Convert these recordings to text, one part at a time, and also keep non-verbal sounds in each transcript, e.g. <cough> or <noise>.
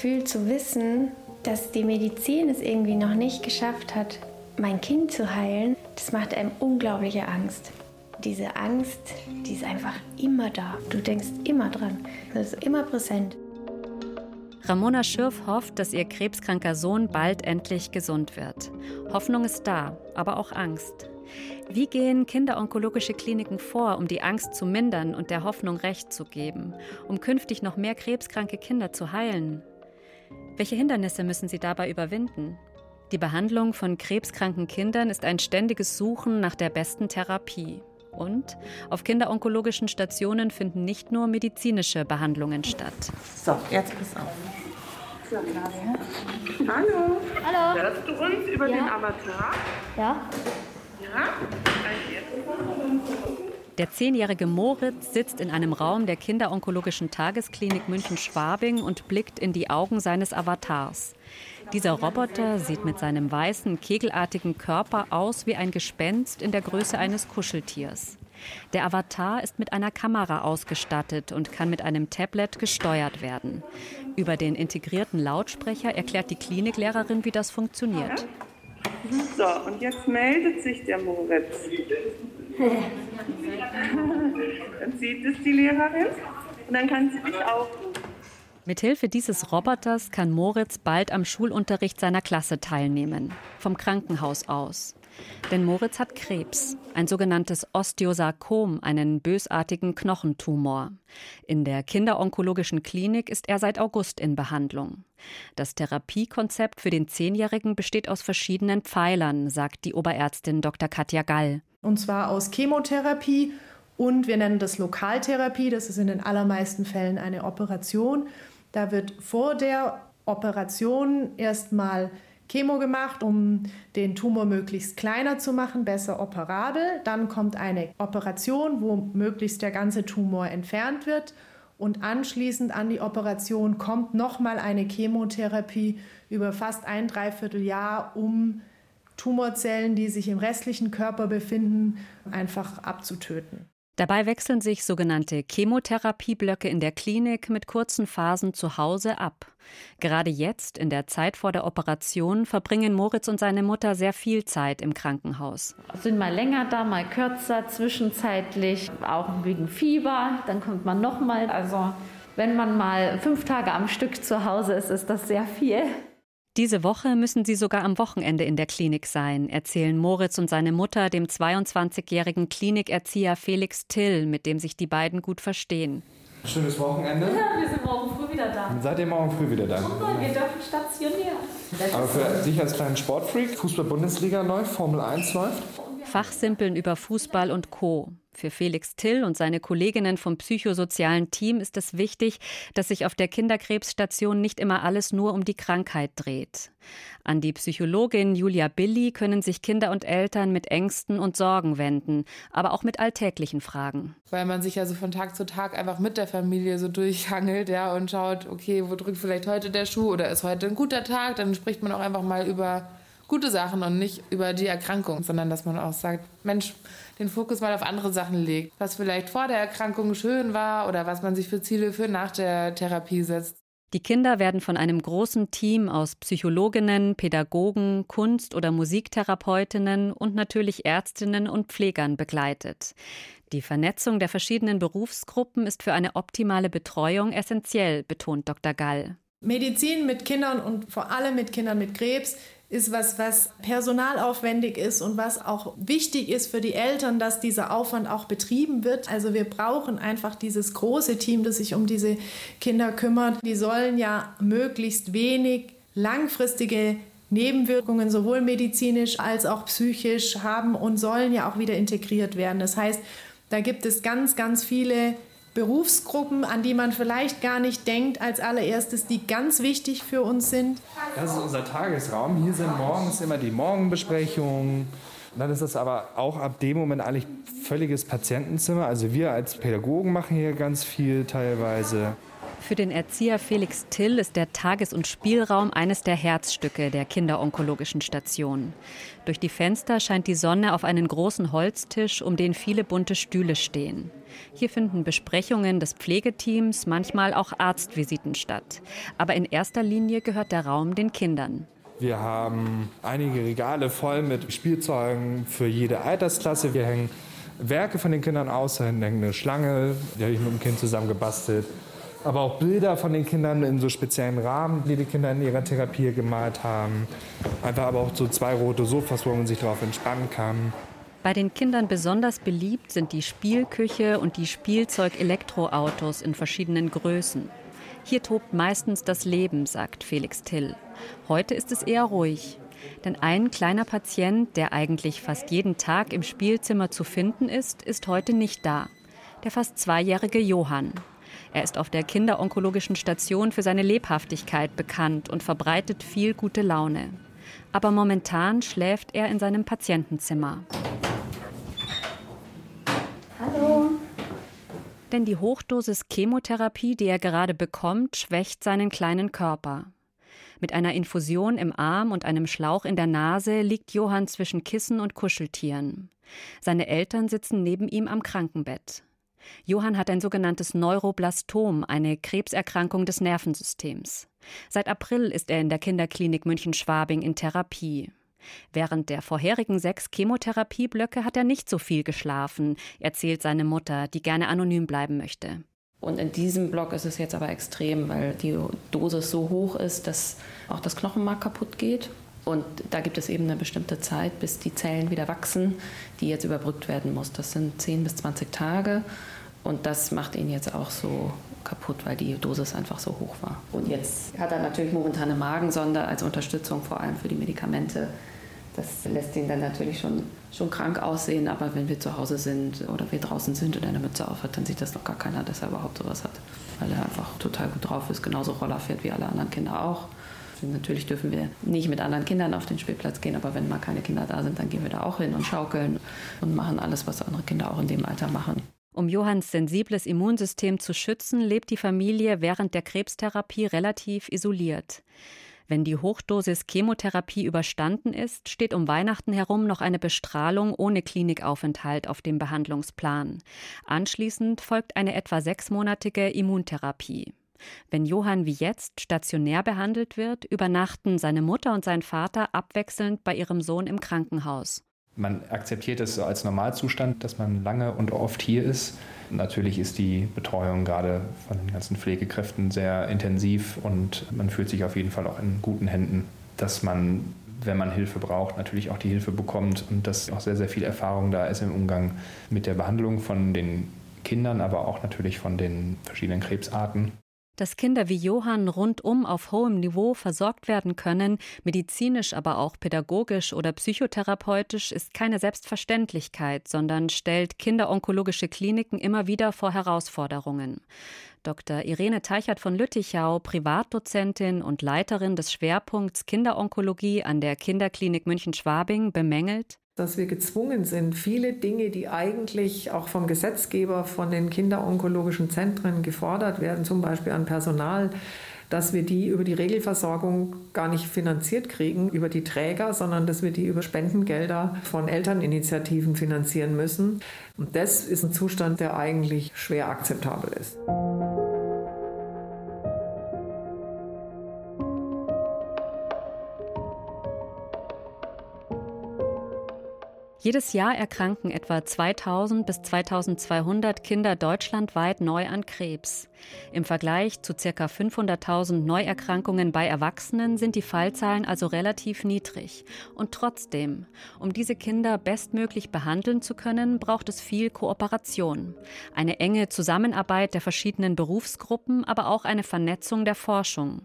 Gefühl zu wissen, dass die Medizin es irgendwie noch nicht geschafft hat, mein Kind zu heilen, das macht einem unglaubliche Angst. Diese Angst, die ist einfach immer da. Du denkst immer dran. Das ist immer präsent. Ramona Schürf hofft, dass ihr krebskranker Sohn bald endlich gesund wird. Hoffnung ist da, aber auch Angst. Wie gehen kinderonkologische Kliniken vor, um die Angst zu mindern und der Hoffnung Recht zu geben, um künftig noch mehr krebskranke Kinder zu heilen? Welche Hindernisse müssen sie dabei überwinden? Die Behandlung von krebskranken Kindern ist ein ständiges Suchen nach der besten Therapie. Und auf kinderonkologischen Stationen finden nicht nur medizinische Behandlungen statt. So, jetzt pass auf. So, Hallo. Hallo. Hörst du uns über Ja. den Avatar? Ja? Ja? Also jetzt. Der zehnjährige Moritz sitzt in einem Raum der kinderonkologischen Tagesklinik München-Schwabing und blickt in die Augen seines Avatars. Dieser Roboter sieht mit seinem weißen, kegelartigen Körper aus wie ein Gespenst in der Größe eines Kuscheltiers. Der Avatar ist mit einer Kamera ausgestattet und kann mit einem Tablet gesteuert werden. Über den integrierten Lautsprecher erklärt die Kliniklehrerin, wie das funktioniert. So, und jetzt meldet sich der Moritz. Dann sieht es die Lehrerin und dann kann sie dich aufrufen. Mithilfe dieses Roboters kann Moritz bald am Schulunterricht seiner Klasse teilnehmen, vom Krankenhaus aus. Denn Moritz hat Krebs, ein sogenanntes Osteosarkom, einen bösartigen Knochentumor. In der kinderonkologischen Klinik ist er seit August in Behandlung. Das Therapiekonzept für den Zehnjährigen besteht aus verschiedenen Pfeilern, sagt die Oberärztin Dr. Katja Gall. Und zwar aus Chemotherapie und wir nennen das Lokaltherapie. Das ist in den allermeisten Fällen eine Operation. Da wird vor der Operation erstmal Chemo gemacht, um den Tumor möglichst kleiner zu machen, besser operabel. Dann kommt eine Operation, wo möglichst der ganze Tumor entfernt wird. Und anschließend an die Operation kommt nochmal eine Chemotherapie über fast ein Dreivierteljahr, um Tumorzellen, die sich im restlichen Körper befinden, einfach abzutöten. Dabei wechseln sich sogenannte Chemotherapieblöcke in der Klinik mit kurzen Phasen zu Hause ab. Gerade jetzt, in der Zeit vor der Operation, verbringen Moritz und seine Mutter sehr viel Zeit im Krankenhaus. Sind mal länger da, mal kürzer, zwischenzeitlich, auch wegen Fieber. Dann kommt man nochmal. Also, wenn man mal fünf Tage am Stück zu Hause ist, ist das sehr viel. Diese Woche müssen sie sogar am Wochenende in der Klinik sein, erzählen Moritz und seine Mutter dem 22-jährigen Klinikerzieher Felix Till, mit dem sich die beiden gut verstehen. Schönes Wochenende. Ja, wir sind morgen früh wieder da. Seid ihr morgen früh wieder da? Wir dürfen stationieren. Aber für dich als kleinen Sportfreak, Fußball-Bundesliga läuft, Formel 1 läuft. Fachsimpeln über Fußball und Co. Für Felix Till und seine Kolleginnen vom psychosozialen Team ist es wichtig, dass sich auf der Kinderkrebsstation nicht immer alles nur um die Krankheit dreht. An die Psychologin Julia Billy können sich Kinder und Eltern mit Ängsten und Sorgen wenden, aber auch mit alltäglichen Fragen. weil man sich ja so von Tag zu Tag einfach mit der Familie so durchhangelt, ja, und schaut, okay, wo drückt vielleicht heute der Schuh oder ist heute ein guter Tag, dann spricht man auch einfach mal über gute Sachen und nicht über die Erkrankung, sondern dass man auch sagt, Mensch, den Fokus mal auf andere Sachen legt, was vielleicht vor der Erkrankung schön war oder was man sich für Ziele für nach der Therapie setzt. Die Kinder werden von einem großen Team aus Psychologinnen, Pädagogen, Kunst- oder Musiktherapeutinnen und natürlich Ärztinnen und Pflegern begleitet. Die Vernetzung der verschiedenen Berufsgruppen ist für eine optimale Betreuung essentiell, betont Dr. Gall. Medizin mit Kindern und vor allem mit Kindern mit Krebs ist was, was personalaufwendig ist und was auch wichtig ist für die Eltern, dass dieser Aufwand auch betrieben wird. Also wir brauchen einfach dieses große Team, das sich um diese Kinder kümmert. Die sollen ja möglichst wenig langfristige Nebenwirkungen sowohl medizinisch als auch psychisch haben und sollen ja auch wieder integriert werden. Das heißt, da gibt es ganz, ganz viele Berufsgruppen, an die man vielleicht gar nicht denkt als allererstes, die ganz wichtig für uns sind. Das ist unser Tagesraum. Hier sind morgens immer die Morgenbesprechungen. Dann ist es aber auch ab dem Moment eigentlich völliges Patientenzimmer. Also wir als Pädagogen machen hier ganz viel teilweise. Für den Erzieher Felix Till ist der Tages- und Spielraum eines der Herzstücke der kinderonkologischen Station. Durch die Fenster scheint die Sonne auf einen großen Holztisch, um den viele bunte Stühle stehen. Hier finden Besprechungen des Pflegeteams, manchmal auch Arztvisiten statt. Aber in erster Linie gehört der Raum den Kindern. Wir haben einige Regale voll mit Spielzeugen für jede Altersklasse. Wir hängen Werke von den Kindern aus, da hängt eine Schlange, die habe ich mit dem Kind zusammen gebastelt aber auch Bilder von den Kindern in so speziellen Rahmen, die die Kinder in ihrer Therapie gemalt haben. Einfach aber auch so zwei rote Sofas, wo man sich darauf entspannen kann. Bei den Kindern besonders beliebt sind die Spielküche und die Spielzeug-Elektroautos in verschiedenen Größen. Hier tobt meistens das Leben, sagt Felix Till. Heute ist es eher ruhig. Denn ein kleiner Patient, der eigentlich fast jeden Tag im Spielzimmer zu finden ist, ist heute nicht da. Der fast zweijährige Johann. Er ist auf der kinderonkologischen Station für seine Lebhaftigkeit bekannt und verbreitet viel gute Laune. Aber momentan schläft er in seinem Patientenzimmer. Denn die Hochdosis Chemotherapie, die er gerade bekommt, schwächt seinen kleinen Körper. Mit einer Infusion im Arm und einem Schlauch in der Nase liegt Johann zwischen Kissen und Kuscheltieren. Seine Eltern sitzen neben ihm am Krankenbett. Johann hat ein sogenanntes Neuroblastom, eine Krebserkrankung des Nervensystems. Seit April ist er in der Kinderklinik München-Schwabing in Therapie. Während der vorherigen sechs Chemotherapieblöcke hat er nicht so viel geschlafen, erzählt seine Mutter, die gerne anonym bleiben möchte. Und in diesem Block ist es jetzt aber extrem, weil die Dosis so hoch ist, dass auch das Knochenmark kaputt geht. Und da gibt es eben eine bestimmte Zeit, bis die Zellen wieder wachsen, die jetzt überbrückt werden muss. Das sind 10 bis 20 Tage. Und das macht ihn jetzt auch so kaputt, weil die Dosis einfach so hoch war. Und jetzt hat er natürlich momentan eine Magensonde als Unterstützung, vor allem für die Medikamente. Das lässt ihn dann natürlich schon, schon krank aussehen, aber wenn wir zu Hause sind oder wir draußen sind und eine Mütze auf hat, dann sieht das noch gar keiner, dass er überhaupt sowas hat. Weil er einfach total gut drauf ist, genauso Roller fährt wie alle anderen Kinder auch. Natürlich dürfen wir nicht mit anderen Kindern auf den Spielplatz gehen, aber wenn mal keine Kinder da sind, dann gehen wir da auch hin und schaukeln und machen alles, was andere Kinder auch in dem Alter machen. Um Johanns sensibles Immunsystem zu schützen, lebt die Familie während der Krebstherapie relativ isoliert. Wenn die Hochdosis Chemotherapie überstanden ist, steht um Weihnachten herum noch eine Bestrahlung ohne Klinikaufenthalt auf dem Behandlungsplan. Anschließend folgt eine etwa sechsmonatige Immuntherapie. Wenn Johann wie jetzt stationär behandelt wird, übernachten seine Mutter und sein Vater abwechselnd bei ihrem Sohn im Krankenhaus. Man akzeptiert es als Normalzustand, dass man lange und oft hier ist. Natürlich ist die Betreuung gerade von den ganzen Pflegekräften sehr intensiv und man fühlt sich auf jeden Fall auch in guten Händen, dass man, wenn man Hilfe braucht, natürlich auch die Hilfe bekommt und dass auch sehr, sehr viel Erfahrung da ist im Umgang mit der Behandlung von den Kindern, aber auch natürlich von den verschiedenen Krebsarten. Dass Kinder wie Johann rundum auf hohem Niveau versorgt werden können, medizinisch, aber auch pädagogisch oder psychotherapeutisch, ist keine Selbstverständlichkeit, sondern stellt kinderonkologische Kliniken immer wieder vor Herausforderungen. Dr. Irene Teichert von Lüttichau, Privatdozentin und Leiterin des Schwerpunkts Kinderonkologie an der Kinderklinik München-Schwabing, bemängelt, dass wir gezwungen sind, viele Dinge, die eigentlich auch vom Gesetzgeber, von den kinderonkologischen Zentren gefordert werden, zum Beispiel an Personal, dass wir die über die Regelversorgung gar nicht finanziert kriegen, über die Träger, sondern dass wir die über Spendengelder von Elterninitiativen finanzieren müssen. Und das ist ein Zustand, der eigentlich schwer akzeptabel ist. Jedes Jahr erkranken etwa 2000 bis 2200 Kinder deutschlandweit neu an Krebs. Im Vergleich zu ca. 500.000 Neuerkrankungen bei Erwachsenen sind die Fallzahlen also relativ niedrig. Und trotzdem, um diese Kinder bestmöglich behandeln zu können, braucht es viel Kooperation. Eine enge Zusammenarbeit der verschiedenen Berufsgruppen, aber auch eine Vernetzung der Forschung.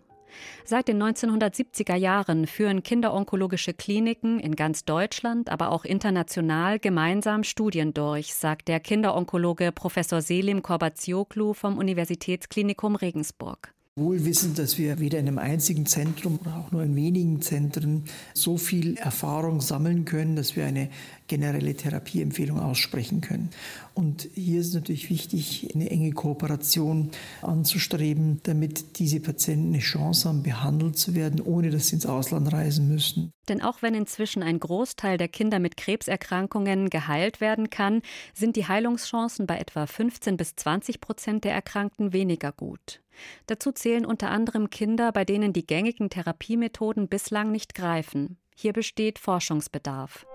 Seit den 1970er Jahren führen kinderonkologische Kliniken in ganz Deutschland, aber auch international gemeinsam Studien durch, sagt der Kinderonkologe Professor Selim Korbazioglu vom Universitätsklinikum Regensburg. Wohl wissend, dass wir weder in einem einzigen Zentrum oder auch nur in wenigen Zentren so viel Erfahrung sammeln können, dass wir eine generelle Therapieempfehlung aussprechen können. Und hier ist natürlich wichtig, eine enge Kooperation anzustreben, damit diese Patienten eine Chance haben, behandelt zu werden, ohne dass sie ins Ausland reisen müssen. Denn auch wenn inzwischen ein Großteil der Kinder mit Krebserkrankungen geheilt werden kann, sind die Heilungschancen bei etwa 15 bis 20 Prozent der Erkrankten weniger gut. Dazu zählen unter anderem Kinder, bei denen die gängigen Therapiemethoden bislang nicht greifen. Hier besteht Forschungsbedarf.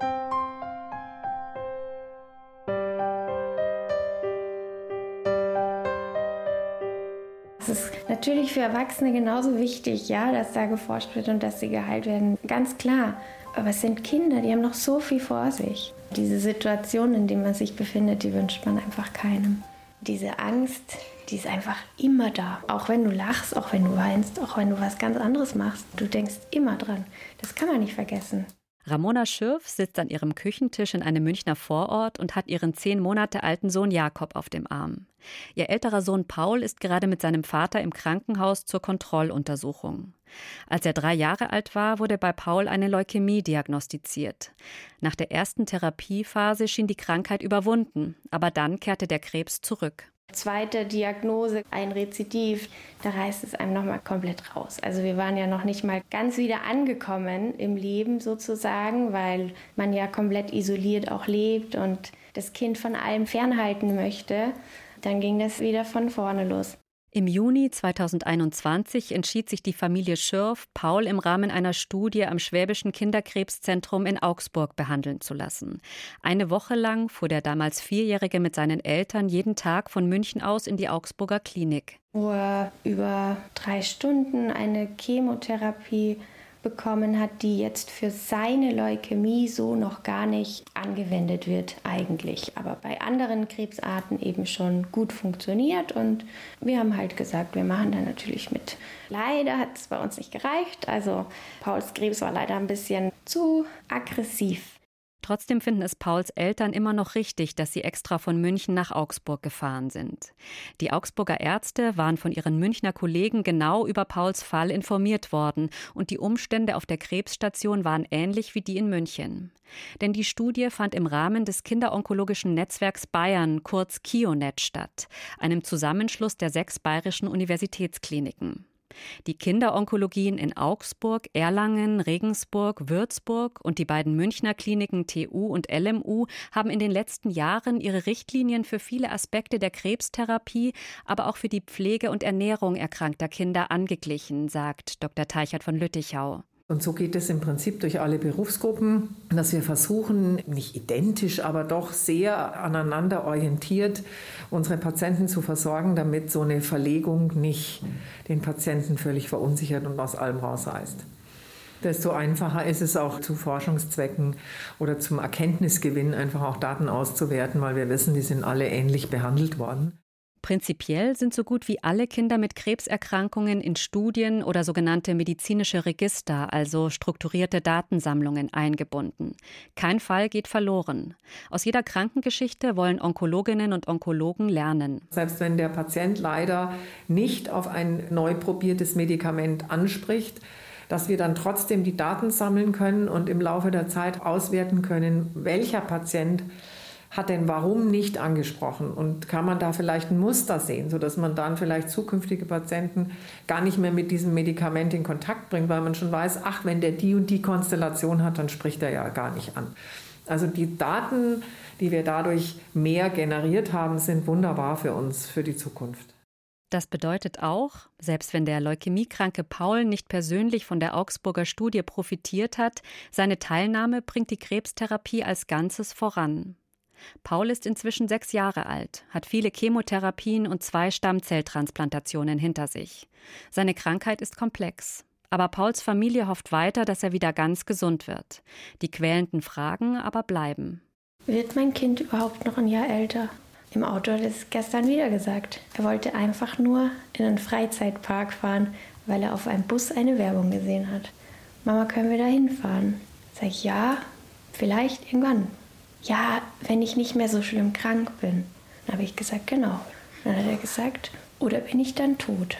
Es ist natürlich für Erwachsene genauso wichtig, ja, dass da geforscht wird und dass sie geheilt werden. Ganz klar. Aber es sind Kinder, die haben noch so viel vor sich. Diese Situation, in der man sich befindet, die wünscht man einfach keinem. Diese Angst, die ist einfach immer da. Auch wenn du lachst, auch wenn du weinst, auch wenn du was ganz anderes machst, du denkst immer dran. Das kann man nicht vergessen. Ramona Schürf sitzt an ihrem Küchentisch in einem Münchner Vorort und hat ihren zehn Monate alten Sohn Jakob auf dem Arm. Ihr älterer Sohn Paul ist gerade mit seinem Vater im Krankenhaus zur Kontrolluntersuchung. Als er drei Jahre alt war, wurde bei Paul eine Leukämie diagnostiziert. Nach der ersten Therapiephase schien die Krankheit überwunden, aber dann kehrte der Krebs zurück. Zweite Diagnose, ein Rezidiv, da reißt es einem nochmal komplett raus. Also wir waren ja noch nicht mal ganz wieder angekommen im Leben sozusagen, weil man ja komplett isoliert auch lebt und das Kind von allem fernhalten möchte. Dann ging das wieder von vorne los. Im Juni 2021 entschied sich die Familie Schürf, Paul im Rahmen einer Studie am Schwäbischen Kinderkrebszentrum in Augsburg behandeln zu lassen. Eine Woche lang fuhr der damals Vierjährige mit seinen Eltern jeden Tag von München aus in die Augsburger Klinik. Wo er über drei Stunden eine Chemotherapie bekommen hat, die jetzt für seine Leukämie so noch gar nicht angewendet wird eigentlich, aber bei anderen Krebsarten eben schon gut funktioniert. Und wir haben halt gesagt, wir machen da natürlich mit. Leider hat es bei uns nicht gereicht, also Pauls Krebs war leider ein bisschen zu aggressiv Trotzdem finden es Pauls Eltern immer noch richtig, dass sie extra von München nach Augsburg gefahren sind. Die Augsburger Ärzte waren von ihren Münchner Kollegen genau über Pauls Fall informiert worden und die Umstände auf der Krebsstation waren ähnlich wie die in München. Denn die Studie fand im Rahmen des Kinderonkologischen Netzwerks Bayern, kurz KIONET, statt, einem Zusammenschluss der sechs bayerischen Universitätskliniken. Die Kinderonkologien in Augsburg, Erlangen, Regensburg, Würzburg und die beiden Münchner Kliniken TU und LMU haben in den letzten Jahren ihre Richtlinien für viele Aspekte der Krebstherapie, aber auch für die Pflege und Ernährung erkrankter Kinder angeglichen, sagt Dr. Teichert von Lüttichau. Und so geht es im Prinzip durch alle Berufsgruppen, dass wir versuchen, nicht identisch, aber doch sehr aneinander orientiert unsere Patienten zu versorgen, damit so eine Verlegung nicht den Patienten völlig verunsichert und aus allem rausreißt. Desto einfacher ist es auch zu Forschungszwecken oder zum Erkenntnisgewinn einfach auch Daten auszuwerten, weil wir wissen, die sind alle ähnlich behandelt worden. Prinzipiell sind so gut wie alle Kinder mit Krebserkrankungen in Studien oder sogenannte medizinische Register, also strukturierte Datensammlungen, eingebunden. Kein Fall geht verloren. Aus jeder Krankengeschichte wollen Onkologinnen und Onkologen lernen. Selbst wenn der Patient leider nicht auf ein neu probiertes Medikament anspricht, dass wir dann trotzdem die Daten sammeln können und im Laufe der Zeit auswerten können, welcher Patient hat denn warum nicht angesprochen und kann man da vielleicht ein Muster sehen, sodass man dann vielleicht zukünftige Patienten gar nicht mehr mit diesem Medikament in Kontakt bringt, weil man schon weiß, ach, wenn der die und die Konstellation hat, dann spricht er ja gar nicht an. Also die Daten, die wir dadurch mehr generiert haben, sind wunderbar für uns, für die Zukunft. Das bedeutet auch, selbst wenn der leukämiekranke Paul nicht persönlich von der Augsburger Studie profitiert hat, seine Teilnahme bringt die Krebstherapie als Ganzes voran. Paul ist inzwischen sechs Jahre alt, hat viele Chemotherapien und zwei Stammzelltransplantationen hinter sich. Seine Krankheit ist komplex. Aber Pauls Familie hofft weiter, dass er wieder ganz gesund wird. Die quälenden Fragen aber bleiben. Wird mein Kind überhaupt noch ein Jahr älter? Im Auto hat es gestern wieder gesagt. Er wollte einfach nur in einen Freizeitpark fahren, weil er auf einem Bus eine Werbung gesehen hat. Mama, können wir da hinfahren? Sag ich, ja, vielleicht irgendwann. Ja, wenn ich nicht mehr so schlimm krank bin. Dann habe ich gesagt, genau. Dann hat er gesagt, oder bin ich dann tot?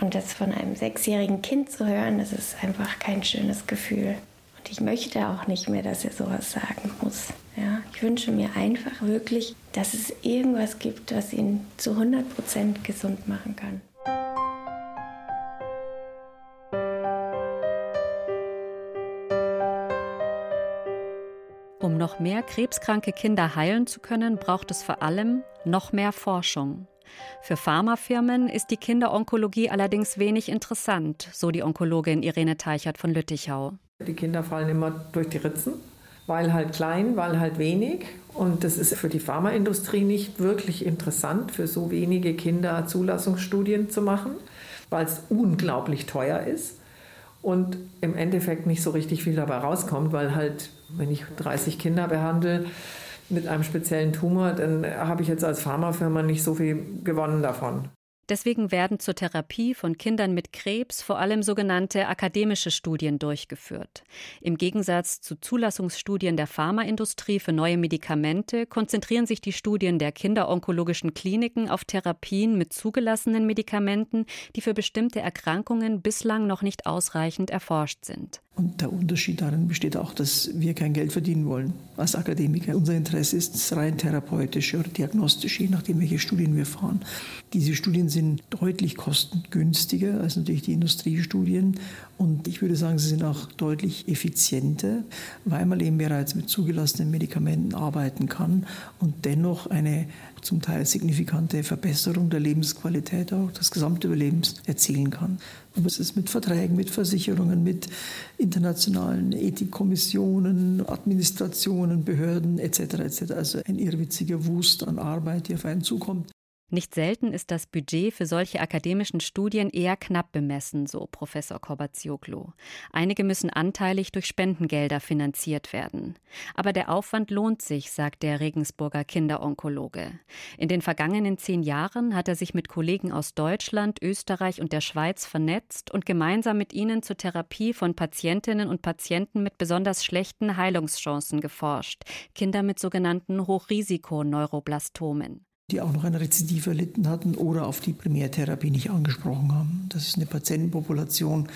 Und das von einem sechsjährigen Kind zu hören, das ist einfach kein schönes Gefühl. Und ich möchte auch nicht mehr, dass er sowas sagen muss. Ja, ich wünsche mir einfach wirklich, dass es irgendwas gibt, was ihn zu 100 Prozent gesund machen kann. Mehr krebskranke Kinder heilen zu können, braucht es vor allem noch mehr Forschung. Für Pharmafirmen ist die Kinderonkologie allerdings wenig interessant, so die Onkologin Irene Teichert von Lüttichau. Die Kinder fallen immer durch die Ritzen, weil halt klein, weil halt wenig. Und das ist für die Pharmaindustrie nicht wirklich interessant, für so wenige Kinder Zulassungsstudien zu machen, weil es unglaublich teuer ist und im Endeffekt nicht so richtig viel dabei rauskommt, weil halt, wenn ich 30 Kinder behandle, mit einem speziellen Tumor, dann habe ich jetzt als Pharmafirma nicht so viel gewonnen davon. Deswegen werden zur Therapie von Kindern mit Krebs vor allem sogenannte akademische Studien durchgeführt. Im Gegensatz zu Zulassungsstudien der Pharmaindustrie für neue Medikamente konzentrieren sich die Studien der kinderonkologischen Kliniken auf Therapien mit zugelassenen Medikamenten, die für bestimmte Erkrankungen bislang noch nicht ausreichend erforscht sind. Und der Unterschied darin besteht auch, dass wir kein Geld verdienen wollen als Akademiker. Unser Interesse ist rein therapeutisch oder diagnostisch, je nachdem, welche Studien wir fahren. Diese Studien sind deutlich kostengünstiger als natürlich die Industriestudien. Und ich würde sagen, sie sind auch deutlich effizienter, weil man eben bereits mit zugelassenen Medikamenten arbeiten kann und dennoch eine zum Teil signifikante Verbesserung der Lebensqualität, auch des Gesamtüberlebens erzielen kann. Aber es ist mit Verträgen, mit Versicherungen, mit internationalen Ethikkommissionen, Administrationen, Behörden etc. etc. Also ein irrwitziger Wust an Arbeit, die auf einen zukommt. Nicht selten ist das Budget für solche akademischen Studien eher knapp bemessen, so Professor Korbazioglu. Einige müssen anteilig durch Spendengelder finanziert werden. Aber der Aufwand lohnt sich, sagt der Regensburger Kinderonkologe. In den vergangenen zehn Jahren hat er sich mit Kollegen aus Deutschland, Österreich und der Schweiz vernetzt und gemeinsam mit ihnen zur Therapie von Patientinnen und Patienten mit besonders schlechten Heilungschancen geforscht, Kinder mit sogenannten Hochrisiko-Neuroblastomen die auch noch ein Rezidiv erlitten hatten oder auf die Primärtherapie nicht angesprochen haben. Das ist eine Patientenpopulation,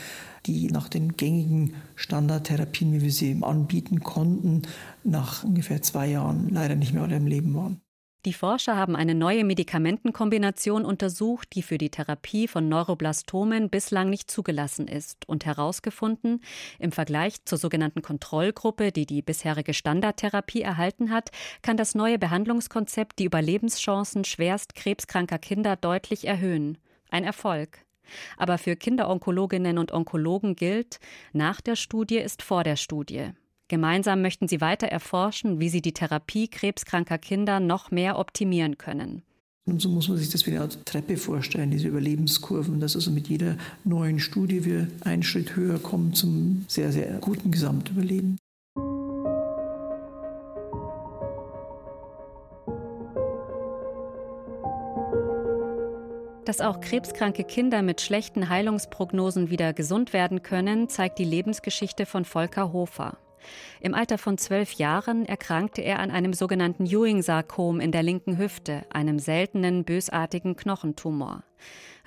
die nach den gängigen Standardtherapien, wie wir sie anbieten konnten, nach ungefähr zwei Jahren leider nicht mehr alle im Leben waren. Die Forscher haben eine neue Medikamentenkombination untersucht, die für die Therapie von Neuroblastomen bislang nicht zugelassen ist und herausgefunden, im Vergleich zur sogenannten Kontrollgruppe, die die bisherige Standardtherapie erhalten hat, kann das neue Behandlungskonzept die Überlebenschancen schwerst krebskranker Kinder deutlich erhöhen. Ein Erfolg. Aber für Kinderonkologinnen und Onkologen gilt, nach der Studie ist vor der Studie. Gemeinsam möchten sie weiter erforschen, wie sie die Therapie krebskranker Kinder noch mehr optimieren können. Und so muss man sich das wie eine Art Treppe vorstellen, diese Überlebenskurven, dass also mit jeder neuen Studie wir einen Schritt höher kommen zum sehr, sehr guten Gesamtüberleben. Dass auch krebskranke Kinder mit schlechten Heilungsprognosen wieder gesund werden können, zeigt die Lebensgeschichte von Volker Hofer. Im Alter von zwölf Jahren erkrankte er an einem sogenannten Ewing-Sarkom in der linken Hüfte, einem seltenen bösartigen Knochentumor.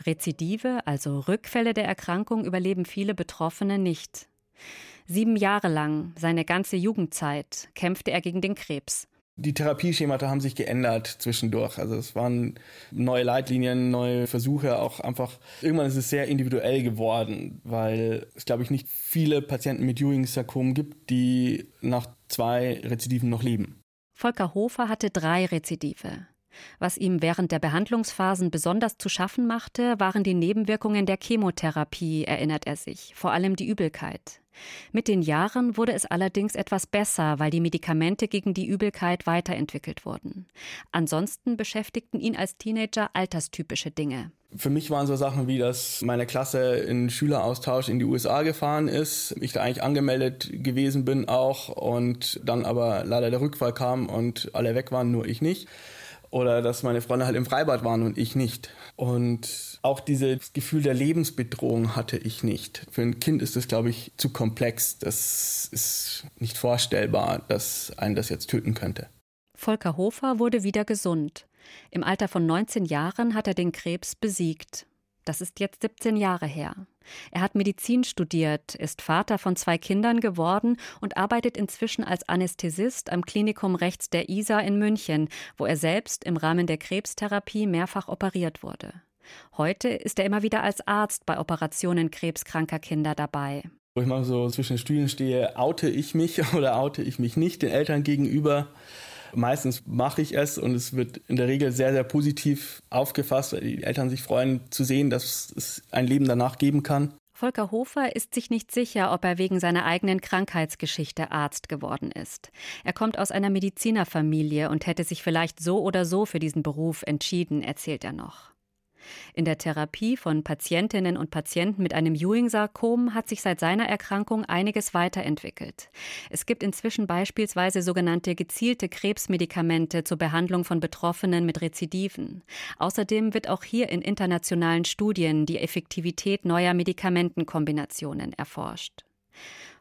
Rezidive, also Rückfälle der Erkrankung, überleben viele Betroffene nicht. Sieben Jahre lang, seine ganze Jugendzeit, kämpfte er gegen den Krebs. Die Therapieschemata haben sich geändert zwischendurch. Also es waren neue Leitlinien, neue Versuche, auch einfach. Irgendwann ist es sehr individuell geworden, weil es, glaube ich, nicht viele Patienten mit Ewing-Sarkom gibt, die nach zwei Rezidiven noch leben. Volker Hofer hatte drei Rezidive. Was ihm während der Behandlungsphasen besonders zu schaffen machte, waren die Nebenwirkungen der Chemotherapie, erinnert er sich, vor allem die Übelkeit. Mit den Jahren wurde es allerdings etwas besser, weil die Medikamente gegen die Übelkeit weiterentwickelt wurden. Ansonsten beschäftigten ihn als Teenager alterstypische Dinge. Für mich waren so Sachen wie, dass meine Klasse in Schüleraustausch in die USA gefahren ist, ich da eigentlich angemeldet gewesen bin auch und dann aber leider der Rückfall kam und alle weg waren, nur ich nicht. Oder dass meine Freunde halt im Freibad waren und ich nicht. Und auch dieses Gefühl der Lebensbedrohung hatte ich nicht. Für ein Kind ist das, glaube ich, zu komplex. Das ist nicht vorstellbar, dass einen das jetzt töten könnte. Volker Hofer wurde wieder gesund. Im Alter von 19 Jahren hat er den Krebs besiegt. Das ist jetzt 17 Jahre her. Er hat Medizin studiert, ist Vater von zwei Kindern geworden und arbeitet inzwischen als Anästhesist am Klinikum rechts der ISA in München, wo er selbst im Rahmen der Krebstherapie mehrfach operiert wurde. Heute ist er immer wieder als Arzt bei Operationen krebskranker Kinder dabei. Wo ich mal so zwischen den Stühlen stehe, oute ich mich <laughs> oder oute ich mich nicht den Eltern gegenüber. Meistens mache ich es und es wird in der Regel sehr, sehr positiv aufgefasst, weil die Eltern sich freuen zu sehen, dass es ein Leben danach geben kann. Volker Hofer ist sich nicht sicher, ob er wegen seiner eigenen Krankheitsgeschichte Arzt geworden ist. Er kommt aus einer Medizinerfamilie und hätte sich vielleicht so oder so für diesen Beruf entschieden, erzählt er noch. In der Therapie von Patientinnen und Patienten mit einem Ewing-Sarkom hat sich seit seiner Erkrankung einiges weiterentwickelt. Es gibt inzwischen beispielsweise sogenannte gezielte Krebsmedikamente zur Behandlung von Betroffenen mit Rezidiven. Außerdem wird auch hier in internationalen Studien die Effektivität neuer Medikamentenkombinationen erforscht.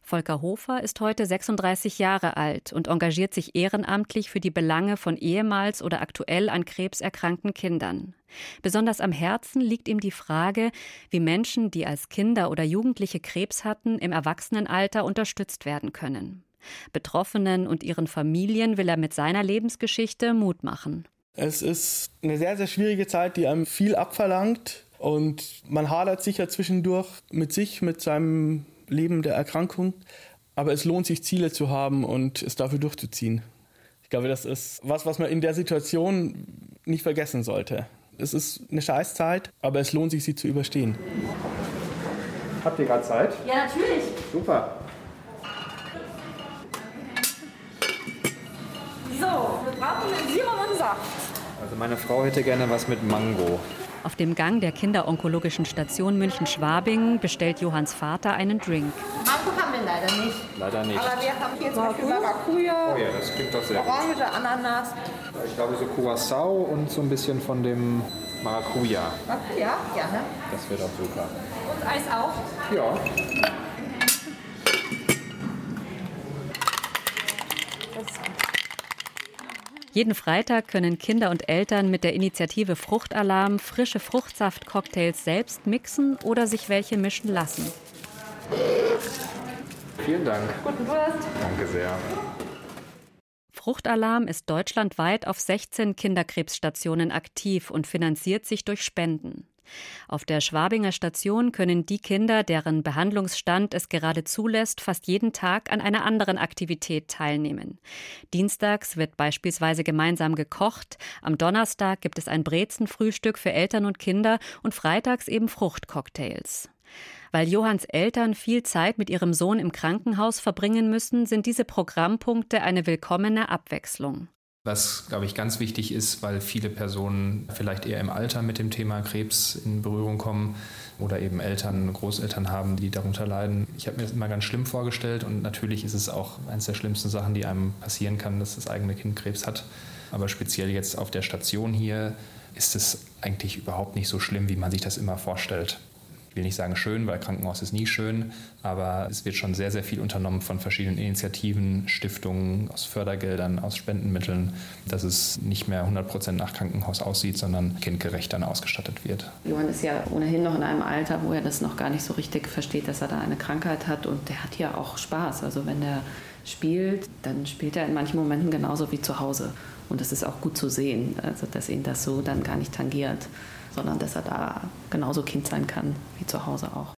Volker Hofer ist heute 36 Jahre alt und engagiert sich ehrenamtlich für die Belange von ehemals oder aktuell an Krebs erkrankten Kindern. Besonders am Herzen liegt ihm die Frage, wie Menschen, die als Kinder oder Jugendliche Krebs hatten, im Erwachsenenalter unterstützt werden können. Betroffenen und ihren Familien will er mit seiner Lebensgeschichte Mut machen. Es ist eine sehr, sehr schwierige Zeit, die einem viel abverlangt. Und man hadert sicher zwischendurch mit sich, mit seinem Leben der Erkrankung. Aber es lohnt sich, Ziele zu haben und es dafür durchzuziehen. Ich glaube, das ist was, was man in der Situation nicht vergessen sollte. Es ist eine Scheißzeit, aber es lohnt sich, sie zu überstehen. Habt ihr gerade Zeit? Ja, natürlich. Super. So, wir brauchen einen Sirup Also meine Frau hätte gerne was mit Mango. Auf dem Gang der kinderonkologischen Station München-Schwabing bestellt Johanns Vater einen Drink. Mango haben wir leider nicht. Leider nicht. Aber wir haben hier zum Beispiel Maracuja, Oh ja, das klingt doch sehr gut. Orange, Ananas. Ich glaube so Curacao und so ein bisschen von dem Maracuja. Okay, ja, gerne. Das wäre doch super. Und Eis auch? Ja. Jeden Freitag können Kinder und Eltern mit der Initiative Fruchtalarm frische Fruchtsaft-Cocktails selbst mixen oder sich welche mischen lassen. Vielen Dank. Guten Durst. Danke sehr. Fruchtalarm ist deutschlandweit auf 16 Kinderkrebsstationen aktiv und finanziert sich durch Spenden. Auf der Schwabinger Station können die Kinder, deren Behandlungsstand es gerade zulässt, fast jeden Tag an einer anderen Aktivität teilnehmen. Dienstags wird beispielsweise gemeinsam gekocht, am Donnerstag gibt es ein Brezenfrühstück für Eltern und Kinder und freitags eben Fruchtcocktails. Weil Johanns Eltern viel Zeit mit ihrem Sohn im Krankenhaus verbringen müssen, sind diese Programmpunkte eine willkommene Abwechslung. Was, glaube ich, ganz wichtig ist, weil viele Personen vielleicht eher im Alter mit dem Thema Krebs in Berührung kommen oder eben Eltern, Großeltern haben, die darunter leiden. Ich habe mir das immer ganz schlimm vorgestellt und natürlich ist es auch eines der schlimmsten Sachen, die einem passieren kann, dass das eigene Kind Krebs hat. Aber speziell jetzt auf der Station hier ist es eigentlich überhaupt nicht so schlimm, wie man sich das immer vorstellt ich will nicht sagen schön, weil Krankenhaus ist nie schön, aber es wird schon sehr, sehr viel unternommen von verschiedenen Initiativen, Stiftungen, aus Fördergeldern, aus Spendenmitteln, dass es nicht mehr 100 Prozent nach Krankenhaus aussieht, sondern kindgerecht dann ausgestattet wird. Johann ist ja ohnehin noch in einem Alter, wo er das noch gar nicht so richtig versteht, dass er da eine Krankheit hat und der hat ja auch Spaß. Also wenn er spielt, dann spielt er in manchen Momenten genauso wie zu Hause. Und das ist auch gut zu sehen, also dass ihn das so dann gar nicht tangiert sondern dass er da genauso Kind sein kann wie zu Hause auch.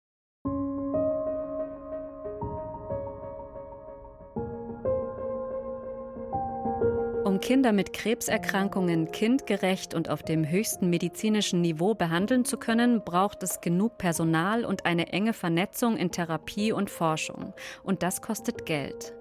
Um Kinder mit Krebserkrankungen kindgerecht und auf dem höchsten medizinischen Niveau behandeln zu können, braucht es genug Personal und eine enge Vernetzung in Therapie und Forschung. Und das kostet Geld.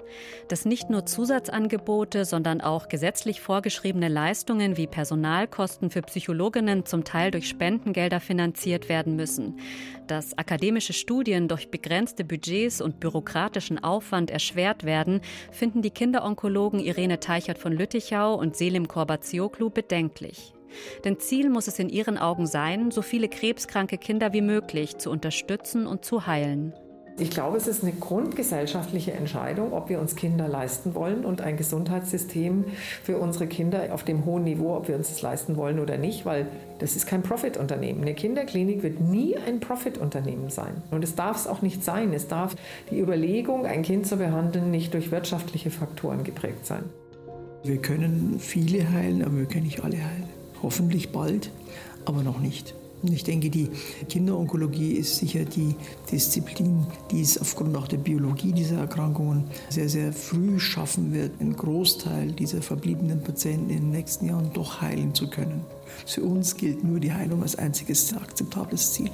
Dass nicht nur Zusatzangebote, sondern auch gesetzlich vorgeschriebene Leistungen wie Personalkosten für Psychologinnen zum Teil durch Spendengelder finanziert werden müssen. Dass akademische Studien durch begrenzte Budgets und bürokratischen Aufwand erschwert werden, finden die Kinderonkologen Irene Teichert von Lüttichau und Selim Korbazioglu bedenklich. Denn Ziel muss es in ihren Augen sein, so viele krebskranke Kinder wie möglich zu unterstützen und zu heilen. Ich glaube, es ist eine grundgesellschaftliche Entscheidung, ob wir uns Kinder leisten wollen und ein Gesundheitssystem für unsere Kinder auf dem hohen Niveau, ob wir uns das leisten wollen oder nicht, weil das ist kein Profitunternehmen. Eine Kinderklinik wird nie ein Profitunternehmen sein. Und es darf es auch nicht sein. Es darf die Überlegung, ein Kind zu behandeln, nicht durch wirtschaftliche Faktoren geprägt sein. Wir können viele heilen, aber wir können nicht alle heilen. Hoffentlich bald, aber noch nicht. Und ich denke, die Kinderonkologie ist sicher die Disziplin, die es aufgrund auch der Biologie dieser Erkrankungen sehr, sehr früh schaffen wird, einen Großteil dieser verbliebenen Patienten in den nächsten Jahren doch heilen zu können. Für uns gilt nur die Heilung als einziges akzeptables Ziel.